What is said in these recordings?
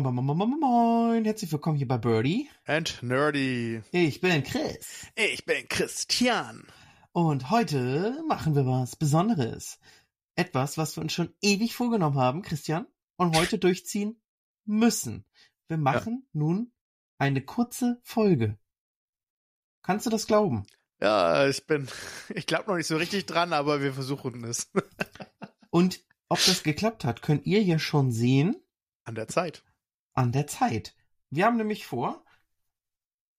Moin, moin, moin, moin, moin, herzlich willkommen hier bei Birdie. And Nerdy. Ich bin Chris. Ich bin Christian. Und heute machen wir was Besonderes. Etwas, was wir uns schon ewig vorgenommen haben, Christian, und heute durchziehen müssen. Wir machen ja. nun eine kurze Folge. Kannst du das glauben? Ja, ich bin, ich glaube noch nicht so richtig dran, aber wir versuchen es. und ob das geklappt hat, könnt ihr ja schon sehen an der Zeit. An der Zeit. Wir haben nämlich vor,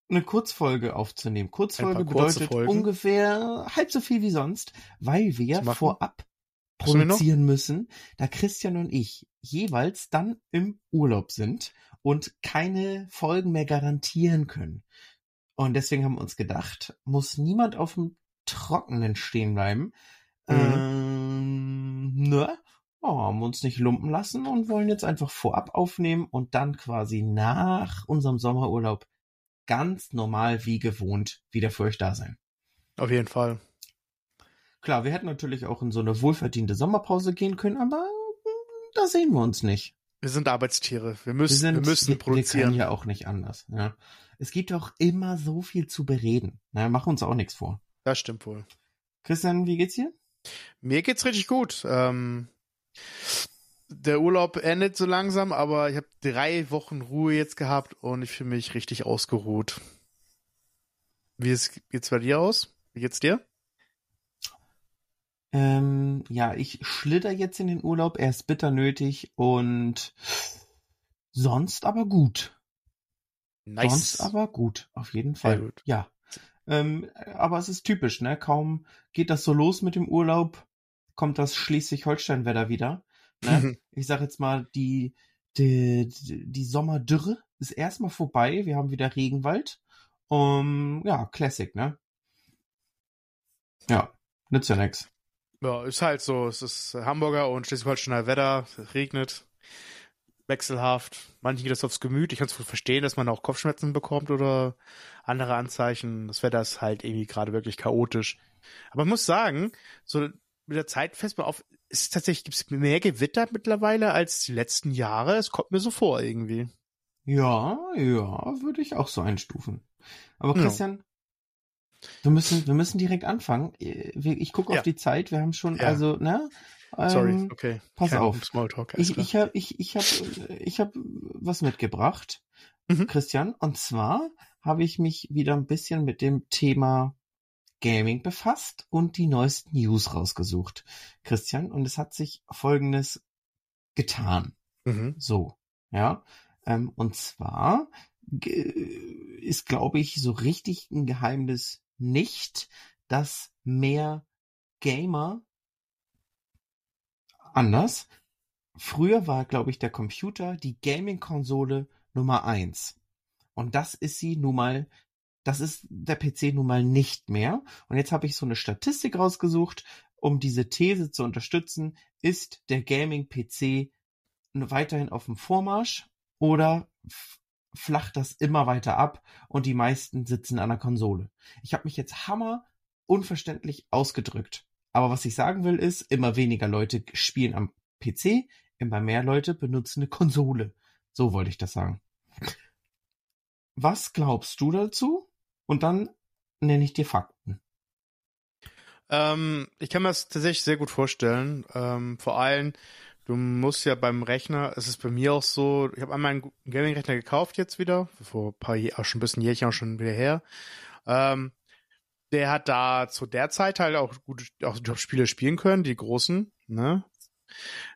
eine Kurzfolge aufzunehmen. Kurzfolge bedeutet ungefähr halb so viel wie sonst, weil wir vorab produzieren müssen, da Christian und ich jeweils dann im Urlaub sind und keine Folgen mehr garantieren können. Und deswegen haben wir uns gedacht, muss niemand auf dem Trockenen stehen bleiben. Mhm. Ähm, ne? Oh, haben uns nicht lumpen lassen und wollen jetzt einfach vorab aufnehmen und dann quasi nach unserem Sommerurlaub ganz normal wie gewohnt wieder für euch da sein. Auf jeden Fall. Klar, wir hätten natürlich auch in so eine wohlverdiente Sommerpause gehen können, aber hm, da sehen wir uns nicht. Wir sind Arbeitstiere. Wir müssen, wir, sind, wir müssen produzieren. Wir können ja auch nicht anders. Ja. Es gibt auch immer so viel zu bereden. Na, mach uns auch nichts vor. Das stimmt wohl. Christian, wie geht's dir? Mir geht's richtig gut. Ähm, der Urlaub endet so langsam, aber ich habe drei Wochen Ruhe jetzt gehabt und ich fühle mich richtig ausgeruht. Wie ist, geht's bei dir aus? Wie geht's dir? Ähm, ja, ich schlitter jetzt in den Urlaub, er ist bitter nötig und sonst aber gut. Nice. Sonst aber gut, auf jeden Fall. Gut. Ja. Ähm, aber es ist typisch, ne? Kaum geht das so los mit dem Urlaub, kommt das Schleswig-Holstein-Wetter wieder. Ne? Mhm. Ich sag jetzt mal, die, die, die Sommerdürre ist erstmal vorbei. Wir haben wieder Regenwald. Um, ja, Classic, ne? Ja, nützt ja nix. Ja, ist halt so. Es ist Hamburger und Schleswig-Holsteiner Wetter. Es regnet. Wechselhaft. Manchen geht das aufs Gemüt. Ich kann es verstehen, dass man auch Kopfschmerzen bekommt oder andere Anzeichen. Das Wetter ist halt irgendwie gerade wirklich chaotisch. Aber ich muss sagen, so mit der Zeit fest mal auf, ist tatsächlich, gibt es mehr Gewitter mittlerweile als die letzten Jahre? Es kommt mir so vor irgendwie. Ja, ja, würde ich auch so einstufen. Aber Christian, ja. wir müssen, wir müssen direkt anfangen. Ich gucke ja. auf die Zeit, wir haben schon, ja. also, ne? Ähm, Sorry, okay. Pass Kein auf. Smalltalk, ich ich habe ich, ich hab, ich hab was mitgebracht, mhm. Christian. Und zwar habe ich mich wieder ein bisschen mit dem Thema Gaming befasst und die neuesten News rausgesucht, Christian. Und es hat sich Folgendes getan. Mhm. So, ja. Ähm, und zwar ist, glaube ich, so richtig ein Geheimnis nicht, dass mehr Gamer anders. Früher war, glaube ich, der Computer die Gaming-Konsole Nummer eins. Und das ist sie nun mal das ist der PC nun mal nicht mehr. Und jetzt habe ich so eine Statistik rausgesucht, um diese These zu unterstützen. Ist der Gaming-PC weiterhin auf dem Vormarsch oder flacht das immer weiter ab und die meisten sitzen an der Konsole? Ich habe mich jetzt hammer unverständlich ausgedrückt. Aber was ich sagen will ist, immer weniger Leute spielen am PC, immer mehr Leute benutzen eine Konsole. So wollte ich das sagen. Was glaubst du dazu? Und dann nenne ich dir Fakten. Ähm, ich kann mir das tatsächlich sehr gut vorstellen. Ähm, vor allem, du musst ja beim Rechner, es ist bei mir auch so, ich habe einmal einen Gaming-Rechner gekauft jetzt wieder, vor ein paar Jahren, schon ein bisschen Jährchen auch schon wieder her. Ähm, der hat da zu der Zeit halt auch gute auch Spiele spielen können, die großen, ne?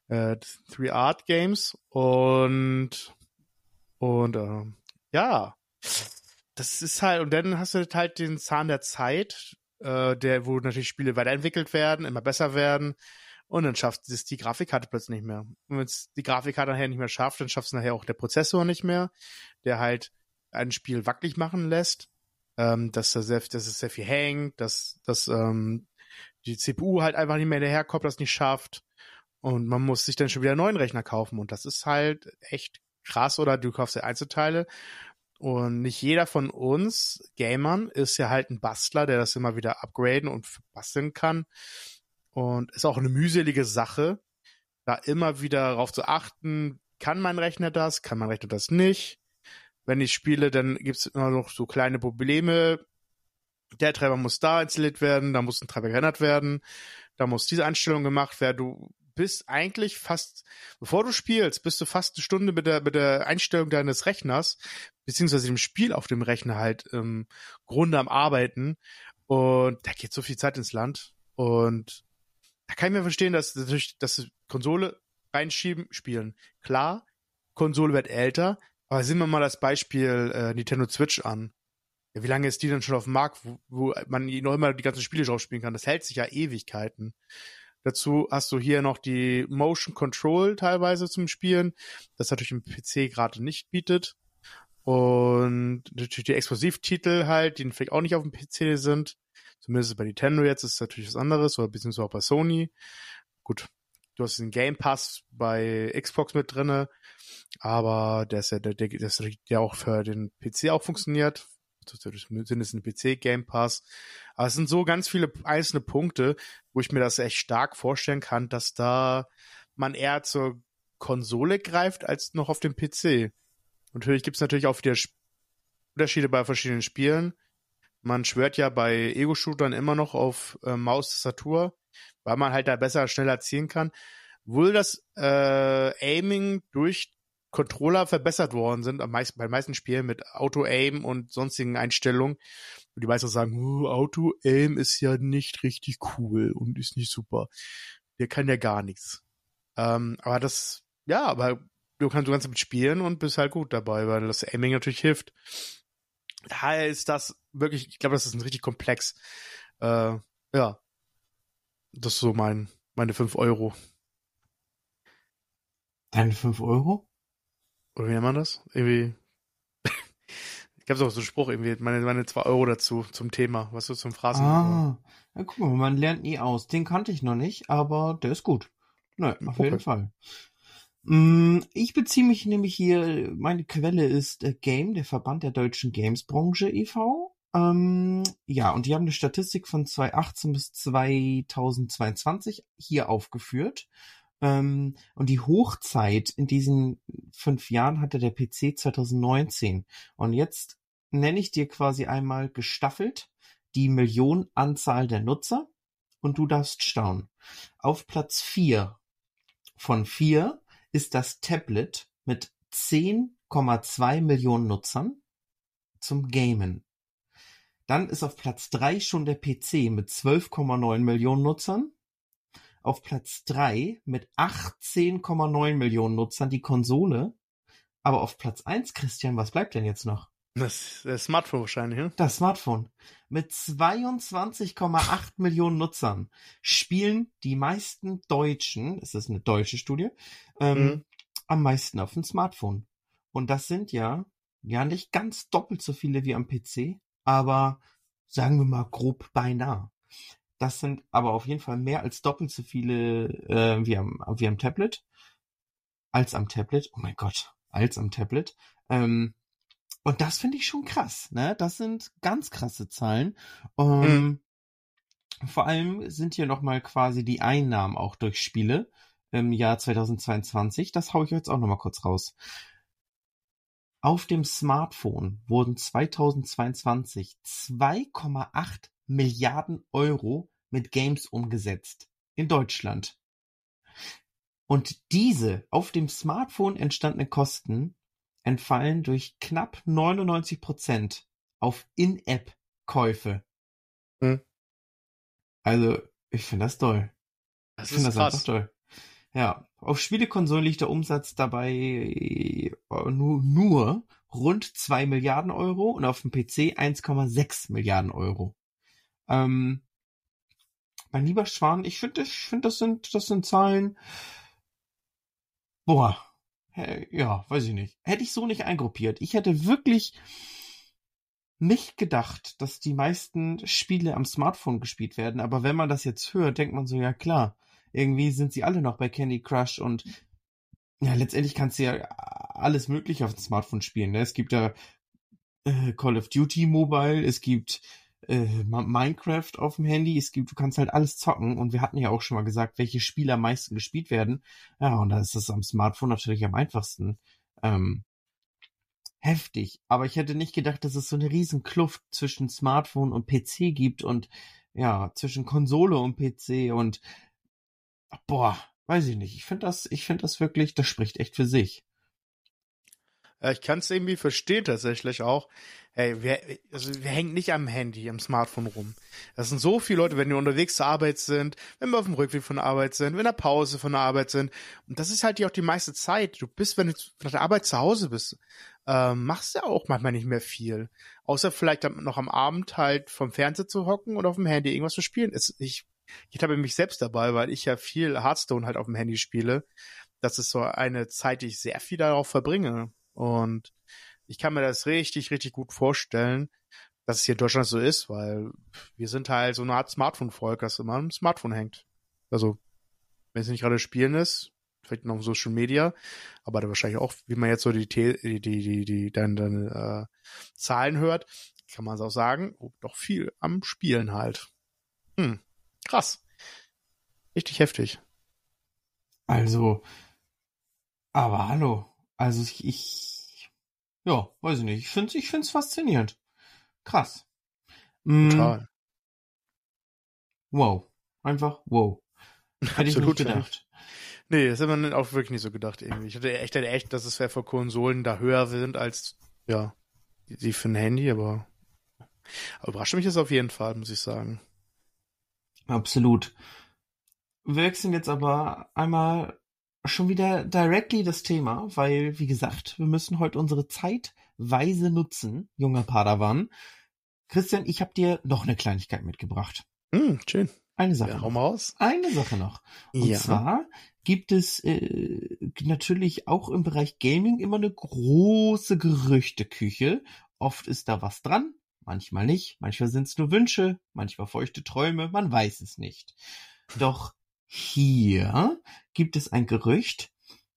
Äh, Three Art Games und und äh, ja, das ist halt, und dann hast du halt den Zahn der Zeit, äh, der, wo natürlich Spiele weiterentwickelt werden, immer besser werden. Und dann schafft es die Grafikkarte plötzlich nicht mehr. Und wenn es die Grafikkarte nachher nicht mehr schafft, dann schafft es nachher auch der Prozessor nicht mehr, der halt ein Spiel wackelig machen lässt, ähm, dass, da sehr, dass es sehr viel hängt, dass, dass ähm, die CPU halt einfach nicht mehr hinterherkommt, das nicht schafft. Und man muss sich dann schon wieder einen neuen Rechner kaufen. Und das ist halt echt krass. Oder du kaufst ja Einzelteile und nicht jeder von uns Gamern ist ja halt ein Bastler, der das immer wieder upgraden und basteln kann. Und ist auch eine mühselige Sache, da immer wieder darauf zu achten, kann mein Rechner das, kann mein Rechner das nicht. Wenn ich spiele, dann gibt es immer noch so kleine Probleme. Der Treiber muss da installiert werden, da muss ein Treiber geändert werden, da muss diese Einstellung gemacht werden. Du bist eigentlich fast, bevor du spielst, bist du fast eine Stunde mit der, mit der Einstellung deines Rechners, beziehungsweise dem Spiel auf dem Rechner halt im Grunde am Arbeiten. Und da geht so viel Zeit ins Land. Und da kann ich mir verstehen, dass natürlich, dass Konsole reinschieben, spielen. Klar, Konsole wird älter, aber sehen wir mal das Beispiel äh, Nintendo Switch an. Ja, wie lange ist die denn schon auf dem Markt, wo, wo man noch immer die ganzen Spiele drauf spielen kann? Das hält sich ja Ewigkeiten. Dazu hast du hier noch die Motion Control teilweise zum Spielen, das natürlich im PC gerade nicht bietet. Und natürlich die Exklusivtitel halt, die vielleicht auch nicht auf dem PC sind. Zumindest bei Nintendo jetzt ist es natürlich was anderes, oder beziehungsweise auch bei Sony. Gut, du hast den Game Pass bei Xbox mit drinne, aber der ist ja, der, der, der auch für den PC auch funktioniert, zumindest ein PC Game Pass. Aber es sind so ganz viele einzelne Punkte, wo ich mir das echt stark vorstellen kann, dass da man eher zur Konsole greift als noch auf dem PC. Natürlich gibt es natürlich auch wieder Unterschiede bei verschiedenen Spielen. Man schwört ja bei Ego-Shootern immer noch auf äh, Maus-Tastatur, weil man halt da besser, schneller zielen kann. Wohl das äh, Aiming durch Controller verbessert worden sind, am meisten, bei den meisten Spielen mit Auto-Aim und sonstigen Einstellungen. Und die meisten sagen, oh, Auto-Aim ist ja nicht richtig cool und ist nicht super. Der kann ja gar nichts. Ähm, aber das, ja, aber du kannst du kannst damit spielen und bist halt gut dabei, weil das Aiming natürlich hilft. Daher ist das wirklich, ich glaube, das ist ein richtig komplex. Äh, ja. Das ist so mein, meine 5 Euro. Deine 5 Euro? Oder wie nennt man das? Irgendwie. ich habe auch so einen Spruch, irgendwie, meine, meine zwei Euro dazu zum Thema, was du zum Phrasen. Ah, ja, guck mal, man lernt nie aus. Den kannte ich noch nicht, aber der ist gut. Nein, auf okay. jeden Fall. Mm, ich beziehe mich nämlich hier, meine Quelle ist äh, Game, der Verband der deutschen Gamesbranche e.V. Ähm, ja, und die haben eine Statistik von 2018 bis 2022 hier aufgeführt. Ähm, und die Hochzeit in diesen fünf Jahren hatte der PC 2019. Und jetzt nenne ich dir quasi einmal gestaffelt die Millionenanzahl der Nutzer und du darfst staunen. Auf Platz vier von vier ist das Tablet mit 10,2 Millionen Nutzern zum Gamen. Dann ist auf Platz drei schon der PC mit 12,9 Millionen Nutzern auf Platz 3 mit 18,9 Millionen Nutzern die Konsole. Aber auf Platz 1, Christian, was bleibt denn jetzt noch? Das, das Smartphone wahrscheinlich, ja? Das Smartphone. Mit 22,8 Millionen Nutzern spielen die meisten Deutschen, es ist eine deutsche Studie, ähm, mhm. am meisten auf dem Smartphone. Und das sind ja, ja nicht ganz doppelt so viele wie am PC, aber sagen wir mal grob beinahe. Das sind aber auf jeden Fall mehr als doppelt so viele äh, wie, am, wie am Tablet. Als am Tablet. Oh mein Gott, als am Tablet. Ähm, und das finde ich schon krass, ne? Das sind ganz krasse Zahlen. Um, mhm. Vor allem sind hier nochmal quasi die Einnahmen auch durch Spiele im Jahr 2022. Das haue ich jetzt auch nochmal kurz raus. Auf dem Smartphone wurden 2022 2,8 Milliarden Euro mit Games umgesetzt. In Deutschland. Und diese auf dem Smartphone entstandenen Kosten entfallen durch knapp 99 Prozent auf In-App-Käufe. Hm. Also, ich finde das toll. Das ich finde das einfach toll. Ja, auf Spielekonsolen liegt der Umsatz dabei äh, nur, nur rund 2 Milliarden Euro und auf dem PC 1,6 Milliarden Euro. Ähm, mein lieber Schwan, ich finde, ich finde, das sind, das sind Zahlen. Boah, ja, weiß ich nicht. Hätte ich so nicht eingruppiert. Ich hätte wirklich nicht gedacht, dass die meisten Spiele am Smartphone gespielt werden. Aber wenn man das jetzt hört, denkt man so, ja klar, irgendwie sind sie alle noch bei Candy Crush und ja, letztendlich kannst du ja alles Mögliche auf dem Smartphone spielen. Ne? Es gibt ja äh, Call of Duty Mobile, es gibt äh, Minecraft auf dem Handy. Es gibt, du kannst halt alles zocken und wir hatten ja auch schon mal gesagt, welche Spiele am meisten gespielt werden. Ja, und da ist es am Smartphone natürlich am einfachsten. Ähm, heftig. Aber ich hätte nicht gedacht, dass es so eine riesen Kluft zwischen Smartphone und PC gibt und ja, zwischen Konsole und PC und boah, weiß ich nicht. Ich finde das, ich finde das wirklich, das spricht echt für sich. Ja, ich kann es irgendwie verstehen tatsächlich auch. Hey, wir, also wir hängen nicht am Handy, am Smartphone rum. Das sind so viele Leute, wenn wir unterwegs zur Arbeit sind, wenn wir auf dem Rückweg von der Arbeit sind, wenn wir in der Pause von der Arbeit sind. Und das ist halt auch die meiste Zeit. Du bist, wenn du nach der Arbeit zu Hause bist, ähm, machst du ja auch manchmal nicht mehr viel. Außer vielleicht noch am Abend halt vom Fernseher zu hocken und auf dem Handy irgendwas zu spielen. Es, ich ich habe mich selbst dabei, weil ich ja viel Hearthstone halt auf dem Handy spiele. Das ist so eine Zeit, die ich sehr viel darauf verbringe. Und ich kann mir das richtig, richtig gut vorstellen, dass es hier in Deutschland so ist, weil wir sind halt so eine Art Smartphone-Volk, das immer am Smartphone hängt. Also, wenn es nicht gerade spielen ist, vielleicht noch Social Media, aber da wahrscheinlich auch, wie man jetzt so die, die, die, die, dann, dann äh, Zahlen hört, kann man es auch sagen, oh, doch viel am Spielen halt. Hm, krass. Richtig heftig. Also, aber hallo, also ich, ich ja, weiß ich nicht. Ich finde ich find's faszinierend. Krass. Mm. Total. Wow. Einfach wow. Hätte ich nicht gedacht. Nee, das hat man auch wirklich nicht so gedacht irgendwie. Ich hatte echt, echt, dass es für Konsolen da höher sind als, ja, die für ein Handy, aber, aber überrascht mich das auf jeden Fall, muss ich sagen. Absolut. Wir wechseln jetzt aber einmal schon wieder directly das Thema, weil, wie gesagt, wir müssen heute unsere Zeit weise nutzen, junger Padawan. Christian, ich habe dir noch eine Kleinigkeit mitgebracht. Mm, schön. Eine Sache. Ja, hau mal aus. Eine Sache noch. Und ja. zwar gibt es äh, natürlich auch im Bereich Gaming immer eine große Gerüchteküche. Oft ist da was dran, manchmal nicht. Manchmal sind es nur Wünsche, manchmal feuchte Träume, man weiß es nicht. Doch hier gibt es ein Gerücht,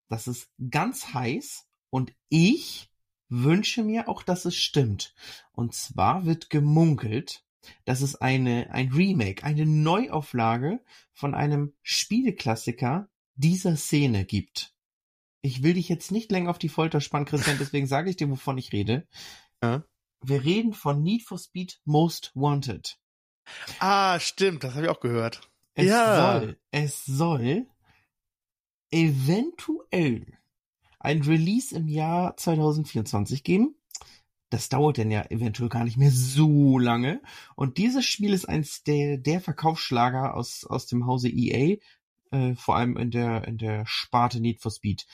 das ist ganz heiß und ich wünsche mir auch, dass es stimmt. Und zwar wird gemunkelt, dass es eine, ein Remake, eine Neuauflage von einem Spieleklassiker dieser Szene gibt. Ich will dich jetzt nicht länger auf die Folter spannen, Christian, deswegen sage ich dir, wovon ich rede. Ja. Wir reden von Need for Speed Most Wanted. Ah, stimmt, das habe ich auch gehört. Es ja. soll, es soll eventuell ein Release im Jahr 2024 geben. Das dauert denn ja eventuell gar nicht mehr so lange. Und dieses Spiel ist eins der, der Verkaufsschlager aus, aus dem Hause EA, äh, vor allem in der, in der Sparte Need for Speed.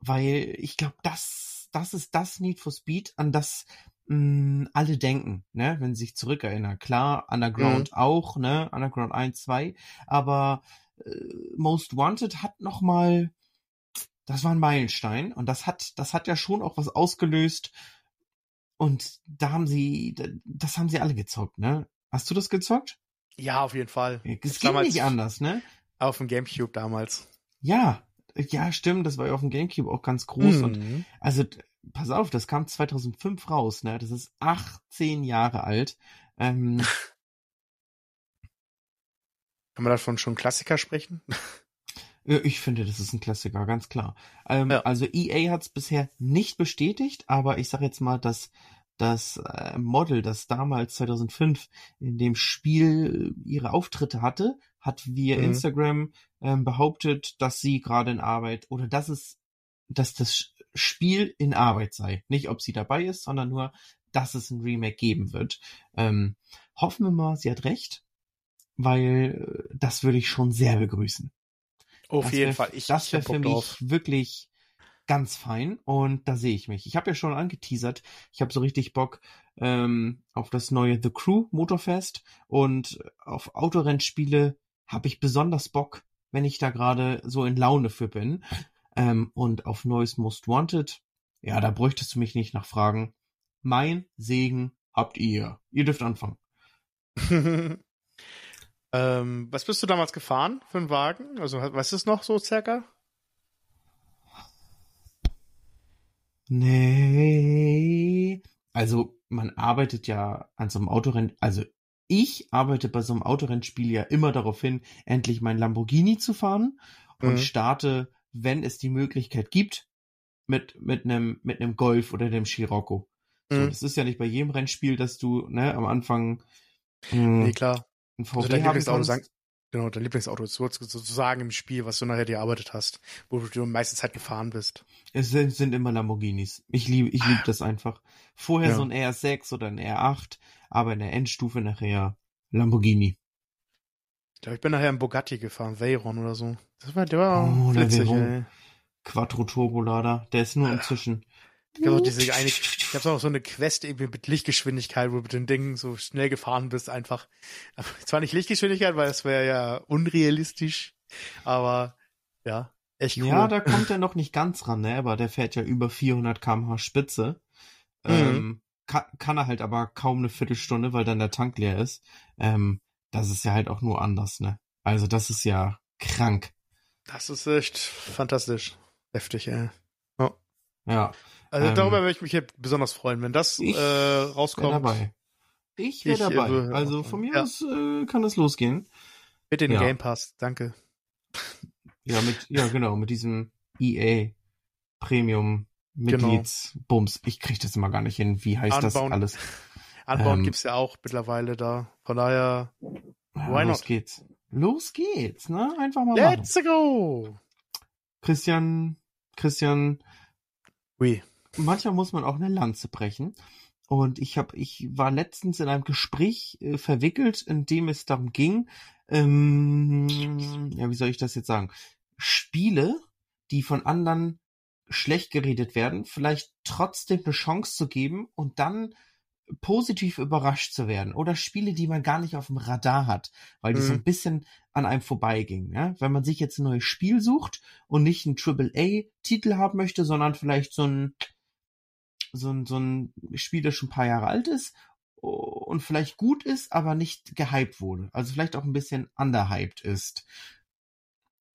Weil ich glaube, das, das ist das Need for Speed, an das mh, hm, alle denken, ne, wenn sie sich zurückerinnern. Klar, Underground mhm. auch, ne, Underground 1, 2, aber äh, Most Wanted hat noch mal, das war ein Meilenstein und das hat, das hat ja schon auch was ausgelöst und da haben sie, das haben sie alle gezockt, ne? Hast du das gezockt? Ja, auf jeden Fall. Es ging nicht anders, ne? Auf dem Gamecube damals. Ja, ja, stimmt, das war ja auf dem Gamecube auch ganz groß mhm. und also pass auf, das kam 2005 raus, ne? Das ist 18 Jahre alt. Ähm, Kann man davon schon Klassiker sprechen? Ich finde, das ist ein Klassiker, ganz klar. Ähm, ja. Also EA hat es bisher nicht bestätigt, aber ich sage jetzt mal, dass das äh, Model, das damals 2005 in dem Spiel ihre Auftritte hatte, hat via mhm. Instagram ähm, behauptet, dass sie gerade in Arbeit oder dass es, dass das Spiel in Arbeit sei. Nicht, ob sie dabei ist, sondern nur, dass es ein Remake geben wird. Ähm, hoffen wir mal, sie hat recht, weil äh, das würde ich schon sehr begrüßen. Auf das jeden wär, Fall. Ich, das wäre für mich drauf. wirklich ganz fein und da sehe ich mich. Ich habe ja schon angeteasert, ich habe so richtig Bock ähm, auf das neue The Crew Motorfest und auf Autorennspiele habe ich besonders Bock, wenn ich da gerade so in Laune für bin. Ähm, und auf neues Most Wanted, ja, da bräuchtest du mich nicht nachfragen. Mein Segen habt ihr. Ihr dürft anfangen. ähm, was bist du damals gefahren für einen Wagen? Also, was ist noch so circa? Nee. also man arbeitet ja an so einem Autorennen, also ich arbeite bei so einem Autorennspiel ja immer darauf hin, endlich mein Lamborghini zu fahren und mhm. starte, wenn es die Möglichkeit gibt, mit mit einem mit einem Golf oder dem Scirocco. So, mhm. das ist ja nicht bei jedem Rennspiel, dass du ne am Anfang mh, nee klar ein VW also dein Lieblingsauto sagen, genau dein Lieblingsauto ist sozusagen im Spiel, was du nachher dir erarbeitet hast, wo du meistens halt gefahren bist. Es sind, sind immer Lamborghinis. Ich liebe ich liebe das einfach. Vorher ja. so ein R6 oder ein R8 aber in der Endstufe nachher Lamborghini. Ich glaube, ich bin nachher im Bugatti gefahren, Veyron oder so. Das war, der war oh, witzig, ey. Quattro Turbolader, der ist nur inzwischen. Ich habe auch diese eine, ich habe auch so eine Quest irgendwie mit Lichtgeschwindigkeit, wo du mit den Dingen so schnell gefahren bist, einfach. Aber zwar nicht Lichtgeschwindigkeit, weil das wäre ja unrealistisch, aber ja, echt cool. Ja, da kommt er noch nicht ganz ran, ne, aber der fährt ja über 400 kmh Spitze. Mhm. Ähm, kann, kann er halt aber kaum eine Viertelstunde, weil dann der Tank leer ist. Ähm, das ist ja halt auch nur anders, ne? Also das ist ja krank. Das ist echt fantastisch. Heftig, ey. Oh. Ja. Also ähm, darüber würde ich mich hier besonders freuen, wenn das ich äh, rauskommt. Wär dabei. Ich wäre dabei. Äh, also von mir ja. aus äh, kann es losgehen. Bitte den ja. Game Pass, danke. Ja, mit, ja, genau, mit diesem EA Premium Genau. Mitgliedsbums. Genau. Ich kriege das immer gar nicht hin. Wie heißt Unbound. das alles? Unbound ähm, gibt's ja auch mittlerweile da. Von daher, why los not? geht's. Los geht's, ne? Einfach mal Let's machen. go! Christian, Christian. Oui. Manchmal muss man auch eine Lanze brechen. Und ich habe, ich war letztens in einem Gespräch äh, verwickelt, in dem es darum ging, ähm, ja, wie soll ich das jetzt sagen? Spiele, die von anderen schlecht geredet werden, vielleicht trotzdem eine Chance zu geben und dann positiv überrascht zu werden oder Spiele, die man gar nicht auf dem Radar hat, weil die mhm. so ein bisschen an einem vorbeigingen. Ja? Wenn man sich jetzt ein neues Spiel sucht und nicht einen AAA-Titel haben möchte, sondern vielleicht so ein, so ein, so ein Spiel, das schon ein paar Jahre alt ist und vielleicht gut ist, aber nicht gehypt wurde. Also vielleicht auch ein bisschen underhyped ist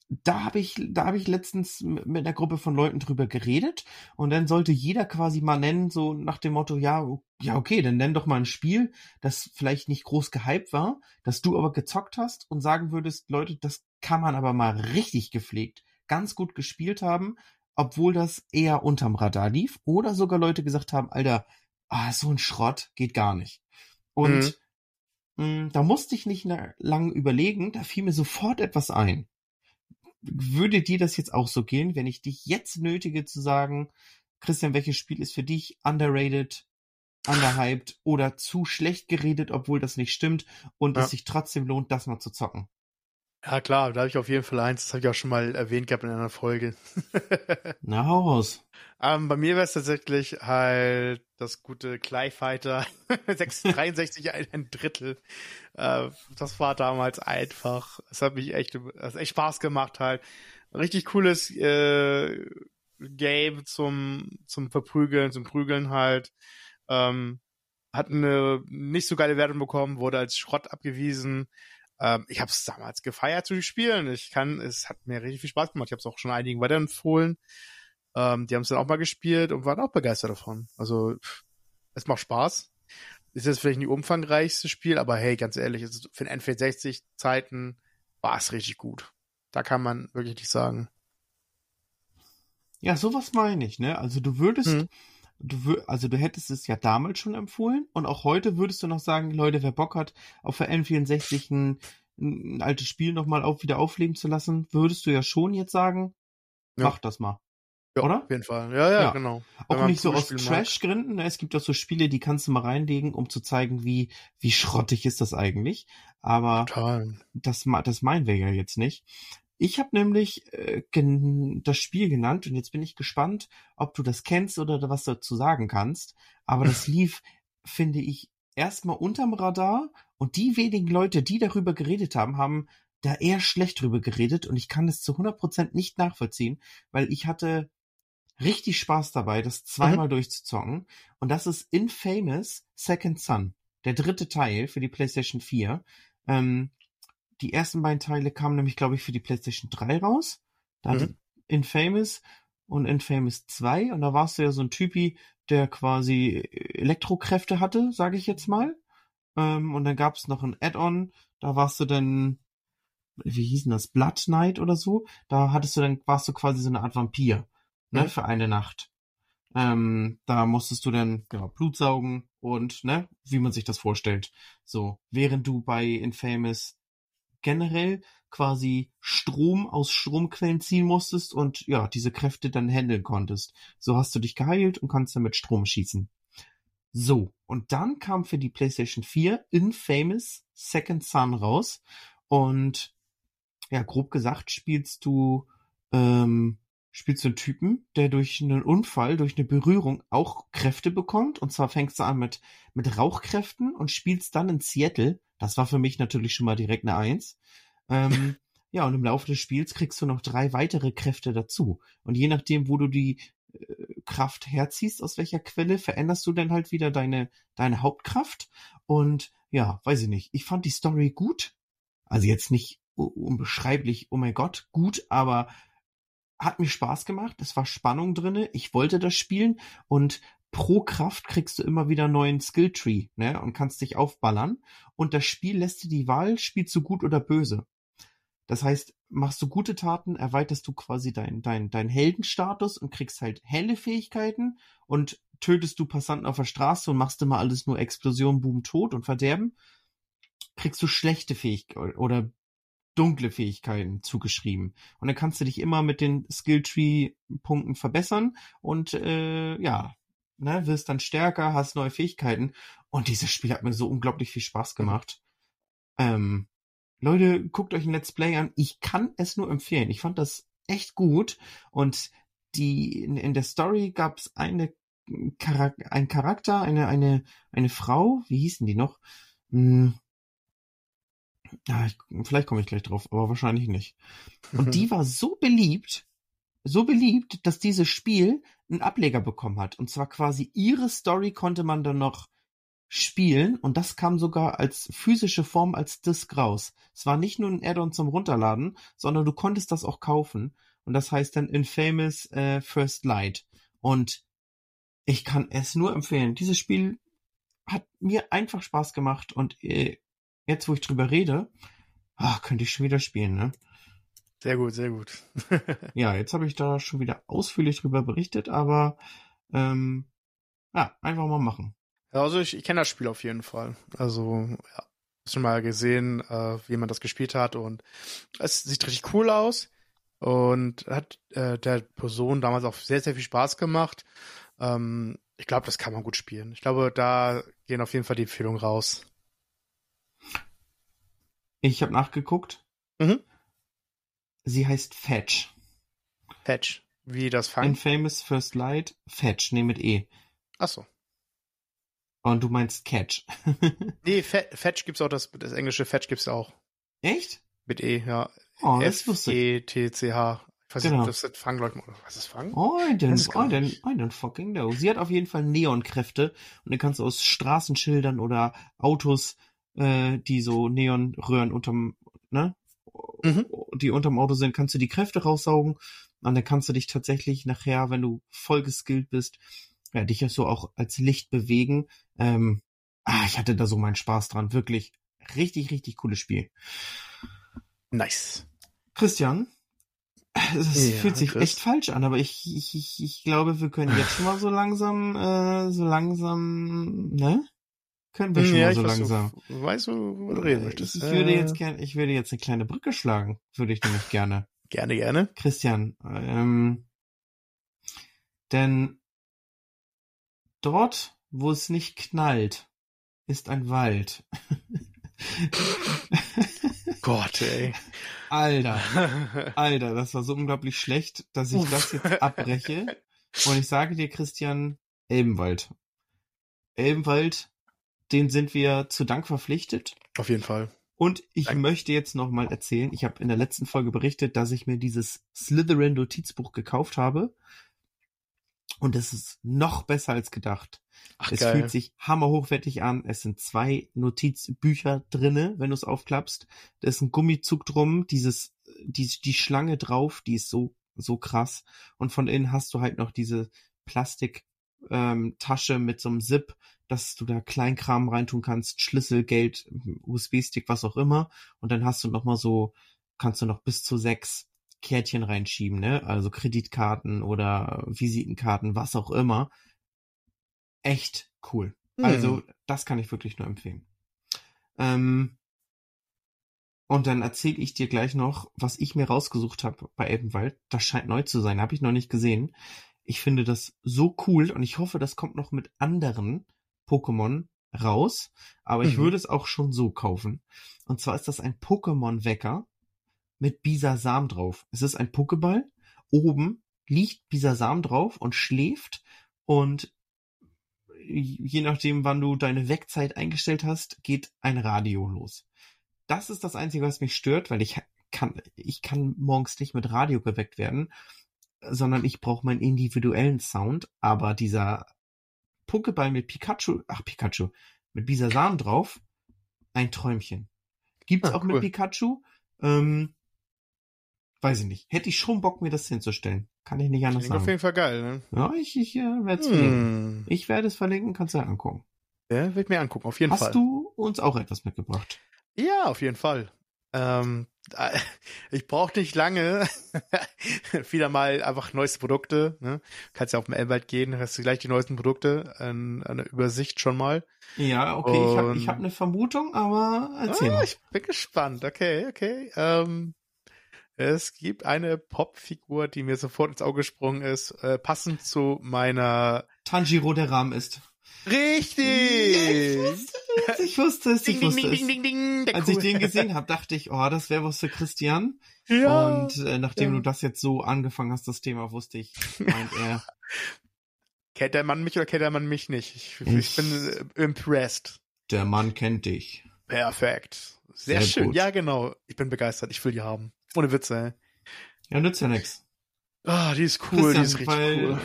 da habe ich, da habe ich letztens mit einer Gruppe von Leuten drüber geredet und dann sollte jeder quasi mal nennen, so nach dem Motto, ja, ja, okay, dann nenn doch mal ein Spiel, das vielleicht nicht groß gehypt war, das du aber gezockt hast und sagen würdest, Leute, das kann man aber mal richtig gepflegt, ganz gut gespielt haben, obwohl das eher unterm Radar lief oder sogar Leute gesagt haben, Alter, ah, so ein Schrott geht gar nicht. Und mhm. mh, da musste ich nicht lange überlegen, da fiel mir sofort etwas ein würde dir das jetzt auch so gehen, wenn ich dich jetzt nötige zu sagen, Christian, welches Spiel ist für dich underrated, underhyped oder zu schlecht geredet, obwohl das nicht stimmt und ja. es sich trotzdem lohnt, das mal zu zocken? Ja klar, da habe ich auf jeden Fall eins, das habe ich auch schon mal erwähnt gehabt in einer Folge. Na, hau raus. Ähm, bei mir wäre es tatsächlich halt das gute Clay Fighter 63 ein Drittel. Äh, das war damals einfach. Es hat mich echt, hat echt Spaß gemacht halt. Richtig cooles äh, Game zum zum Verprügeln, zum Prügeln halt. Ähm, hat eine nicht so geile Wertung bekommen, wurde als Schrott abgewiesen. Ähm, ich habe es damals gefeiert zu spielen. Ich kann, es hat mir richtig viel Spaß gemacht. Ich habe es auch schon einigen weiterempfohlen. Ähm, die haben es dann auch mal gespielt und waren auch begeistert davon. Also pff, es macht Spaß. Ist jetzt vielleicht nicht umfangreichste Spiel, aber hey, ganz ehrlich, für den N64 Zeiten war es richtig gut. Da kann man wirklich nicht sagen. Ja, sowas meine ich, ne? Also du würdest, hm. Du also du hättest es ja damals schon empfohlen und auch heute würdest du noch sagen, Leute, wer Bock hat, auf der N64 ein, ein altes Spiel nochmal auf, wieder aufleben zu lassen, würdest du ja schon jetzt sagen, ja. mach das mal. Ja, oder? Auf jeden Fall. Ja, ja, ja. genau. Auch nicht so aus Trash-Gründen. Ne? Es gibt auch so Spiele, die kannst du mal reinlegen, um zu zeigen, wie, wie schrottig ist das eigentlich. Aber Total. das, das meinen wir ja jetzt nicht. Ich habe nämlich äh, das Spiel genannt und jetzt bin ich gespannt, ob du das kennst oder was dazu sagen kannst. Aber das lief, finde ich, erstmal unterm Radar und die wenigen Leute, die darüber geredet haben, haben da eher schlecht drüber geredet und ich kann es zu 100% nicht nachvollziehen, weil ich hatte richtig Spaß dabei, das zweimal mhm. durchzuzocken. Und das ist Infamous Second Son, der dritte Teil für die PlayStation 4. Ähm, die ersten beiden Teile kamen nämlich, glaube ich, für die PlayStation 3 raus. Da mhm. Infamous und Infamous 2 und da warst du ja so ein Typi, der quasi Elektrokräfte hatte, sage ich jetzt mal. Ähm, und dann gab es noch ein Add-on, da warst du dann, wie hieß denn das, Blood Knight oder so. Da hattest du dann, warst du quasi so eine Art Vampir, ne, mhm. für eine Nacht. Ähm, da musstest du dann genau, Blut saugen und, ne, wie man sich das vorstellt. So, während du bei Infamous generell quasi Strom aus Stromquellen ziehen musstest und ja, diese Kräfte dann handeln konntest. So hast du dich geheilt und kannst damit Strom schießen. So, und dann kam für die PlayStation 4 Infamous Second Son raus. Und ja, grob gesagt spielst du, ähm, spielst du einen Typen, der durch einen Unfall, durch eine Berührung auch Kräfte bekommt. Und zwar fängst du an mit, mit Rauchkräften und spielst dann in Seattle. Das war für mich natürlich schon mal direkt eine Eins. Ähm, ja, und im Laufe des Spiels kriegst du noch drei weitere Kräfte dazu. Und je nachdem, wo du die äh, Kraft herziehst, aus welcher Quelle, veränderst du dann halt wieder deine, deine Hauptkraft. Und ja, weiß ich nicht. Ich fand die Story gut. Also jetzt nicht unbeschreiblich, oh mein Gott, gut, aber hat mir Spaß gemacht. Es war Spannung drinne. Ich wollte das spielen und pro Kraft kriegst du immer wieder neuen Skilltree, ne, und kannst dich aufballern. Und das Spiel lässt dir die Wahl, spielst du gut oder böse. Das heißt, machst du gute Taten, erweiterst du quasi deinen dein, dein Heldenstatus und kriegst halt helle Fähigkeiten und tötest du Passanten auf der Straße und machst immer alles nur Explosion, Boom, Tod und Verderben, kriegst du schlechte Fähigkeiten oder dunkle Fähigkeiten zugeschrieben. Und dann kannst du dich immer mit den Skilltree-Punkten verbessern und äh, ja, ne, wirst dann stärker, hast neue Fähigkeiten. Und dieses Spiel hat mir so unglaublich viel Spaß gemacht. Ähm, Leute, guckt euch ein Let's Play an. Ich kann es nur empfehlen. Ich fand das echt gut. Und die in, in der Story gab es eine Charak ein Charakter, eine eine eine Frau. Wie hießen die noch? Hm. Ja, ich, vielleicht komme ich gleich drauf, aber wahrscheinlich nicht. Und die war so beliebt, so beliebt, dass dieses Spiel einen Ableger bekommen hat. Und zwar quasi ihre Story konnte man dann noch spielen und das kam sogar als physische Form als Disc raus. Es war nicht nur ein Add-on zum Runterladen, sondern du konntest das auch kaufen und das heißt dann Infamous äh, First Light und ich kann es nur empfehlen. Dieses Spiel hat mir einfach Spaß gemacht und äh, jetzt, wo ich drüber rede, ach, könnte ich schon wieder spielen, ne? Sehr gut, sehr gut. ja, jetzt habe ich da schon wieder ausführlich drüber berichtet, aber ähm, ja, einfach mal machen. Ja, also ich, ich kenne das Spiel auf jeden Fall. Also, ja, schon mal gesehen, äh, wie man das gespielt hat und es sieht richtig cool aus und hat äh, der Person damals auch sehr, sehr viel Spaß gemacht. Ähm, ich glaube, das kann man gut spielen. Ich glaube, da gehen auf jeden Fall die Empfehlungen raus. Ich habe nachgeguckt. Mhm. Sie heißt Fetch. Fetch. Wie das Fangen? Infamous First Light. Fetch. Nee, mit E. Ach so. Und du meinst Catch. nee, Fetch gibt's auch, das, das englische Fetch gibt's auch. Echt? Mit E, ja. Oh, das wusste ich. E-T-C-H. Ich weiß genau. nicht, das ist Fang, Leute. Was ist Fang? Oh, I don't, I, don't, I don't fucking know. Sie hat auf jeden Fall Neonkräfte und dann kannst du aus Straßenschildern oder Autos, äh, die so Neonröhren unterm, ne, mhm. die unterm Auto sind, kannst du die Kräfte raussaugen und dann kannst du dich tatsächlich nachher, wenn du voll geskillt bist, ja, dich ja so auch als Licht bewegen. Ähm, ah, ich hatte da so meinen Spaß dran. Wirklich richtig, richtig cooles Spiel. Nice. Christian, es ja, fühlt sich Chris. echt falsch an, aber ich, ich, ich, ich glaube, wir können jetzt schon mal so langsam, äh, so langsam, ne? Können wir schon ja, mal so langsam. Du, weißt du, wo du reden möchtest. Ich, ich würde jetzt gerne, ich würde jetzt eine kleine Brücke schlagen, würde ich nämlich gerne. gerne, gerne. Christian, ähm, denn Dort, wo es nicht knallt, ist ein Wald. Gott, ey. Alter, Alter, das war so unglaublich schlecht, dass ich Uff. das jetzt abbreche. Und ich sage dir, Christian, Elbenwald. Elbenwald, den sind wir zu Dank verpflichtet. Auf jeden Fall. Und ich Danke. möchte jetzt nochmal erzählen, ich habe in der letzten Folge berichtet, dass ich mir dieses Slytherin-Notizbuch gekauft habe. Und es ist noch besser als gedacht. Ach, es geil. fühlt sich hammerhochwertig an. Es sind zwei Notizbücher drinne, wenn du es aufklappst. Da ist ein Gummizug drum, dieses, die, die Schlange drauf, die ist so so krass. Und von innen hast du halt noch diese Plastik ähm, Tasche mit so einem Zip, dass du da Kleinkram reintun kannst, Schlüssel, Geld, USB-Stick, was auch immer. Und dann hast du noch mal so, kannst du noch bis zu sechs Kärtchen reinschieben, ne? Also Kreditkarten oder Visitenkarten, was auch immer. Echt cool. Hm. Also, das kann ich wirklich nur empfehlen. Ähm, und dann erzähle ich dir gleich noch, was ich mir rausgesucht habe bei Elbenwald. Das scheint neu zu sein, habe ich noch nicht gesehen. Ich finde das so cool und ich hoffe, das kommt noch mit anderen Pokémon raus. Aber ich mhm. würde es auch schon so kaufen. Und zwar ist das ein Pokémon-Wecker mit Bisasam drauf. Es ist ein Pokéball. Oben liegt Bisasam drauf und schläft und je nachdem, wann du deine Wegzeit eingestellt hast, geht ein Radio los. Das ist das Einzige, was mich stört, weil ich kann, ich kann morgens nicht mit Radio geweckt werden, sondern ich brauche meinen individuellen Sound. Aber dieser Pokéball mit Pikachu, ach Pikachu, mit Bisasam drauf, ein Träumchen. Gibt's ah, auch cool. mit Pikachu. Ähm, weiß ich nicht. Hätte ich schon Bock, mir das hinzustellen. Kann ich nicht anders Klingt sagen. auf jeden Fall geil, ne? Ja, ich, ich äh, werde es hm. verlinken. Ich werde es verlinken, kannst du ja angucken. Ja, wird mir angucken, auf jeden Hast Fall. Hast du uns auch etwas mitgebracht? Ja, auf jeden Fall. Ähm, ich brauche nicht lange. Wieder mal einfach neueste Produkte. Ne? Kannst ja auf dem Elbwald gehen, hast du gleich die neuesten Produkte an, an der Übersicht schon mal. Ja, okay, Und, ich habe ich hab eine Vermutung, aber erzähl ah, mal. Ich bin gespannt. Okay, okay. Ähm, es gibt eine Popfigur, die mir sofort ins Auge gesprungen ist, äh, passend zu meiner Tanjiro der Rahmen ist. Richtig! Ich wusste es, ich wusste. Ding, ding, ding, ding, Als ich den gesehen habe, dachte ich, oh, das wäre was für Christian. Ja. Und äh, nachdem du das jetzt so angefangen hast, das Thema, wusste ich, meint er. kennt der Mann mich oder kennt der Mann mich nicht? Ich, ich, bin äh, impressed. Der Mann kennt dich. Perfekt. Sehr, Sehr schön. Gut. Ja, genau. Ich bin begeistert. Ich will die haben. Ohne Witze. Ja, nützt ja nix. Ah, die ist cool, Christian, die ist richtig cool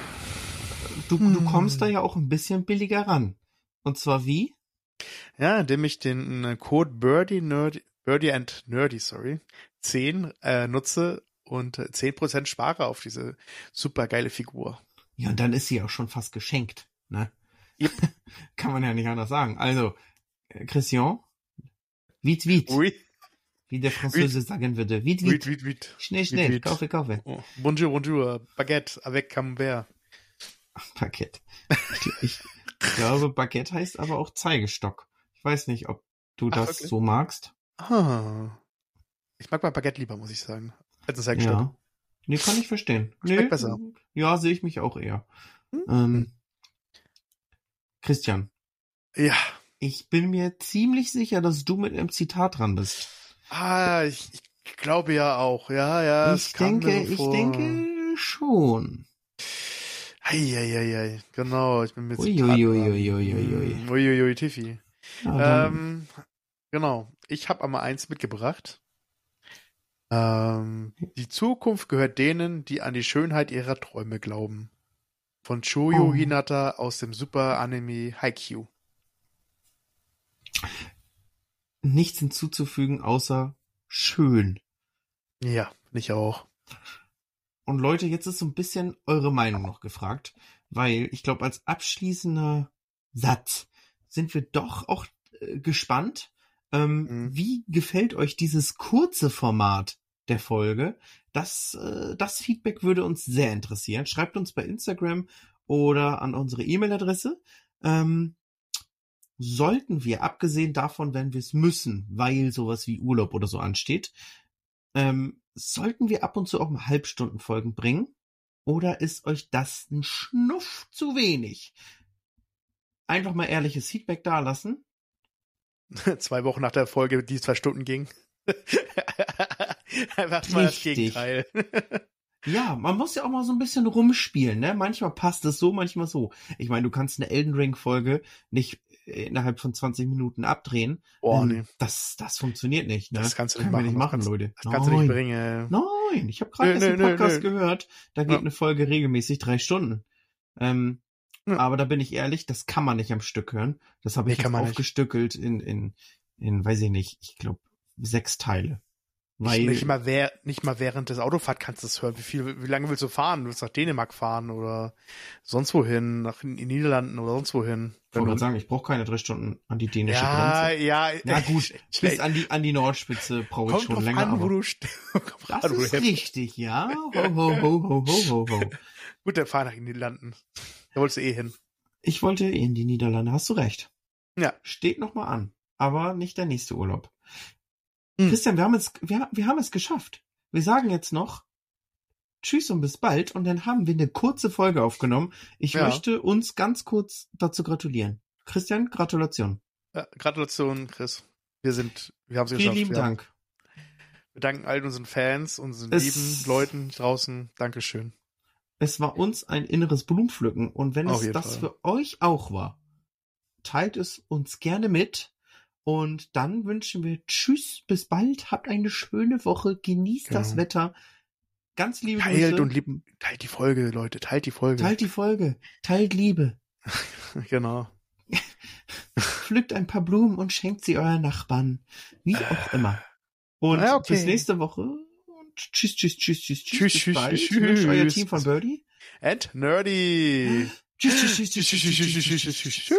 du, hm. du kommst da ja auch ein bisschen billiger ran. Und zwar wie? Ja, indem ich den äh, Code Birdie, Nerdy, Birdie and Nerdy, sorry, 10 äh, nutze und 10% äh, spare auf diese super geile Figur. Ja, und dann ist sie auch schon fast geschenkt, ne? Yep. Kann man ja nicht anders sagen. Also, äh, Christian, vite, vite. Oui. Wie der Franzose oui. sagen würde. Vite, vite. Vite, vite, vite. Schnell, schnell. Vite, vite. Kaufe, kaufe. Oh. Bonjour, bonjour. Baguette avec Camembert. Baguette. Ich, ich glaube, Baguette heißt aber auch Zeigestock. Ich weiß nicht, ob du Ach, das okay. so magst. Ah. Ich mag mal Baguette lieber, muss ich sagen, als ein Zeigestock. Ja. Nee, kann ich verstehen. Schmeckt nee, besser. Ja, sehe ich mich auch eher. Hm? Ähm, Christian. Ja. Ich bin mir ziemlich sicher, dass du mit einem Zitat dran bist. Ah, ich, ich glaube ja auch. Ja, ja. Ich denke, ich denke schon. Eieiei, genau, ich bin mit Uiuiuiuiuiui. Uiuiui, Tiffy. Ähm, genau, ich habe einmal eins mitgebracht. Ähm, die Zukunft gehört denen, die an die Schönheit ihrer Träume glauben. Von Choyo oh. Hinata aus dem Super Anime Haikyuu. Nichts hinzuzufügen außer schön. Ja, nicht auch. Und Leute, jetzt ist so ein bisschen eure Meinung noch gefragt, weil ich glaube, als abschließender Satz sind wir doch auch äh, gespannt. Ähm, mhm. Wie gefällt euch dieses kurze Format der Folge? Das, äh, das Feedback würde uns sehr interessieren. Schreibt uns bei Instagram oder an unsere E-Mail-Adresse. Ähm, sollten wir, abgesehen davon, wenn wir es müssen, weil sowas wie Urlaub oder so ansteht, ähm, sollten wir ab und zu auch mal Halbstundenfolgen bringen? Oder ist euch das ein Schnuff zu wenig? Einfach mal ehrliches Feedback dalassen. Zwei Wochen nach der Folge, die zwei Stunden ging. Einfach mal das Gegenteil. ja, man muss ja auch mal so ein bisschen rumspielen, ne? Manchmal passt es so, manchmal so. Ich meine, du kannst eine Elden Ring Folge nicht innerhalb von 20 Minuten abdrehen. Ähm, nee. Das, das funktioniert nicht. Ne? Das kannst du nicht machen, nicht machen Leute. Das kannst Nein. du nicht bringen. Nein, ich habe gerade erst einen Podcast nö, nö. gehört, da geht ja. eine Folge regelmäßig drei Stunden. Ähm, ja. Aber da bin ich ehrlich, das kann man nicht am Stück hören. Das habe ich nee, aufgestückelt in, in, in, weiß ich nicht, ich glaube, sechs Teile. Weil nicht, nicht, mal wer, nicht mal während des Autofahrt kannst du es hören. Wie viel, wie lange willst du fahren? Du willst nach Dänemark fahren oder sonst wohin, nach den Niederlanden oder sonst wohin. Ich wollte sagen, ich brauche keine drei Stunden an die dänische ja, Grenze. Ja, ja. gut, bis an die, an die Nordspitze brauche ich schon länger. An, wo du das ist richtig, ja. Ho, ho, ho, ho, ho, ho, ho. Gut, dann fahr nach den Niederlanden. Da wolltest du eh hin. Ich wollte eh in die Niederlande, hast du recht. Ja. Steht noch mal an. Aber nicht der nächste Urlaub. Hm. Christian, wir haben es, wir, wir haben es geschafft. Wir sagen jetzt noch Tschüss und bis bald und dann haben wir eine kurze Folge aufgenommen. Ich ja. möchte uns ganz kurz dazu gratulieren. Christian, Gratulation. Ja, Gratulation, Chris. Wir sind, wir haben es geschafft. Vielen lieben Dank. Wir danken all unseren Fans, unseren es, lieben Leuten draußen. Dankeschön. Es war uns ein inneres Blumenpflücken und wenn Auf es das Fall. für euch auch war, teilt es uns gerne mit. Und dann wünschen wir Tschüss, bis bald, habt eine schöne Woche, genießt genau. das Wetter. Ganz liebe teilt Grüße. und lieb, teilt die Folge, Leute, teilt die Folge. Teilt die Folge, teilt Liebe. genau. Pflückt ein paar Blumen und schenkt sie euren Nachbarn. Wie auch immer. Und ja, okay. bis nächste Woche. Und tschüss, tschüss, tschüss, tschüss, tschüss. Tschüss, tschüss, tschüss. tschüss. Euer Team von Birdie. And Nerdy. Tschüss, tschüss, tschüss, tschüss, tschüss, tschüss, tschüss, tschüss.